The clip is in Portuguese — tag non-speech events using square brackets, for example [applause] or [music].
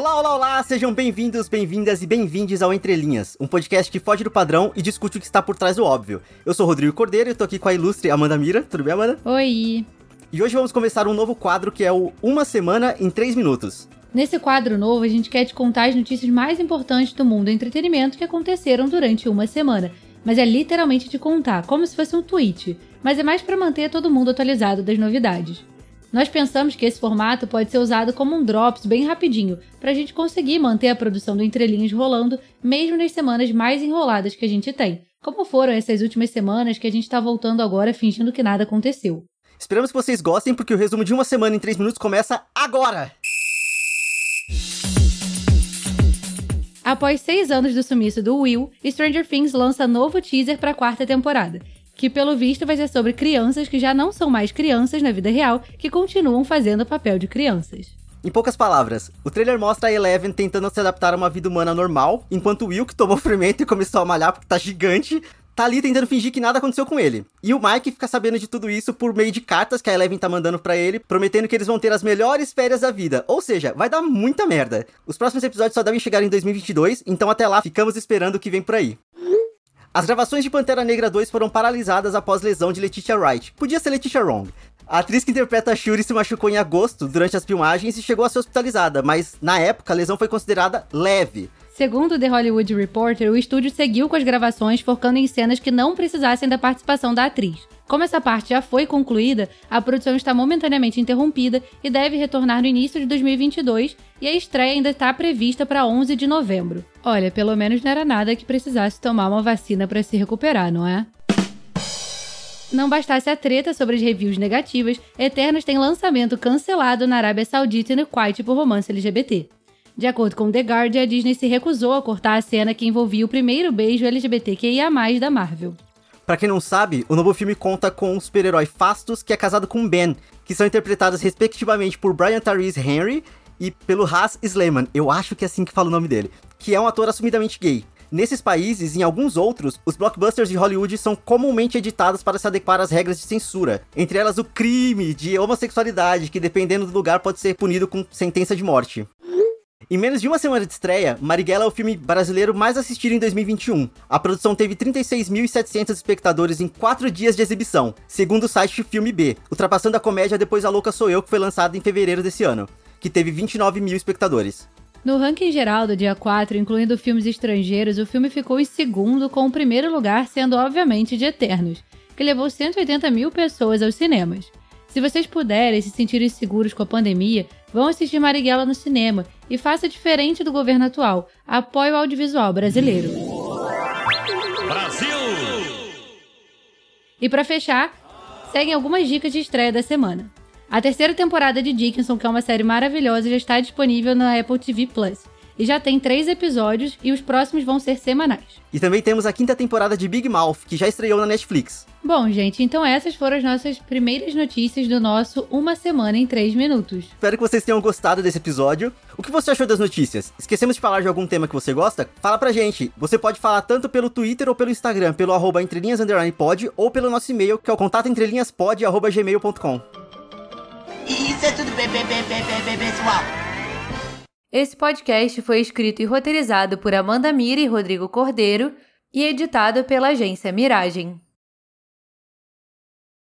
olá, olá! Sejam bem-vindos, bem-vindas e bem-vindes ao Entre Linhas, um podcast que foge do padrão e discute o que está por trás do óbvio. Eu sou Rodrigo Cordeiro e tô aqui com a ilustre Amanda Mira. Tudo bem, Amanda? Oi! E hoje vamos começar um novo quadro que é o Uma Semana em 3 Minutos. Nesse quadro novo, a gente quer te contar as notícias mais importantes do mundo do entretenimento que aconteceram durante uma semana. Mas é literalmente te contar, como se fosse um tweet. Mas é mais para manter todo mundo atualizado das novidades. Nós pensamos que esse formato pode ser usado como um drops bem rapidinho, para a gente conseguir manter a produção do Entrelinhas rolando, mesmo nas semanas mais enroladas que a gente tem, como foram essas últimas semanas que a gente está voltando agora fingindo que nada aconteceu. Esperamos que vocês gostem, porque o resumo de uma semana em 3 minutos começa agora! Após seis anos do sumiço do Will, Stranger Things lança novo teaser para a quarta temporada que pelo visto vai ser sobre crianças que já não são mais crianças na vida real, que continuam fazendo o papel de crianças. Em poucas palavras, o trailer mostra a Eleven tentando se adaptar a uma vida humana normal, enquanto Will, que tomou [laughs] fermento e começou a malhar porque tá gigante, tá ali tentando fingir que nada aconteceu com ele. E o Mike fica sabendo de tudo isso por meio de cartas que a Eleven tá mandando para ele, prometendo que eles vão ter as melhores férias da vida. Ou seja, vai dar muita merda. Os próximos episódios só devem chegar em 2022, então até lá ficamos esperando o que vem por aí. As gravações de Pantera Negra 2 foram paralisadas após lesão de Letitia Wright. Podia ser Letitia Wrong. A atriz que interpreta a Shuri se machucou em agosto durante as filmagens e chegou a ser hospitalizada, mas na época a lesão foi considerada leve. Segundo The Hollywood Reporter, o estúdio seguiu com as gravações focando em cenas que não precisassem da participação da atriz. Como essa parte já foi concluída, a produção está momentaneamente interrompida e deve retornar no início de 2022 e a estreia ainda está prevista para 11 de novembro. Olha, pelo menos não era nada que precisasse tomar uma vacina para se recuperar, não é? Não bastasse a treta sobre as reviews negativas, Eternos tem lançamento cancelado na Arábia Saudita e no Kuwait por romance LGBT. De acordo com The Guardian, a Disney se recusou a cortar a cena que envolvia o primeiro beijo LGBTQIA+, da Marvel. Para quem não sabe, o novo filme conta com o super-herói Fastos, que é casado com Ben, que são interpretados respectivamente por Brian Tyrese Henry e pelo Haas Sleman, eu acho que é assim que fala o nome dele, que é um ator assumidamente gay. Nesses países e em alguns outros, os blockbusters de Hollywood são comumente editados para se adequar às regras de censura, entre elas o crime de homossexualidade, que dependendo do lugar pode ser punido com sentença de morte. Em menos de uma semana de estreia, Marighella é o filme brasileiro mais assistido em 2021. A produção teve 36.700 espectadores em 4 dias de exibição, segundo o site Filme B, ultrapassando a comédia Depois a Louca Sou Eu, que foi lançado em fevereiro desse ano, que teve 29 mil espectadores. No ranking geral do dia 4, incluindo filmes estrangeiros, o filme ficou em segundo, com o primeiro lugar sendo obviamente de Eternos, que levou 180 mil pessoas aos cinemas. Se vocês puderem se sentirem seguros com a pandemia, vão assistir Marighella no cinema e faça diferente do governo atual. Apoie o audiovisual brasileiro. Brasil! E para fechar, seguem algumas dicas de estreia da semana. A terceira temporada de Dickinson, que é uma série maravilhosa, já está disponível na Apple TV Plus e já tem três episódios e os próximos vão ser semanais. E também temos a quinta temporada de Big Mouth, que já estreou na Netflix. Bom, gente, então essas foram as nossas primeiras notícias do nosso Uma Semana em 3 Minutos. Espero que vocês tenham gostado desse episódio. O que você achou das notícias? Esquecemos de falar de algum tema que você gosta? Fala pra gente. Você pode falar tanto pelo Twitter ou pelo Instagram, pelo arroba pod, ou pelo nosso e-mail, que é o contatoentrelinhaspod.gmail.com. Isso é tudo bem, bem, bem, bem, bem, pessoal. Esse podcast foi escrito e roteirizado por Amanda Mira e Rodrigo Cordeiro e editado pela agência Miragem.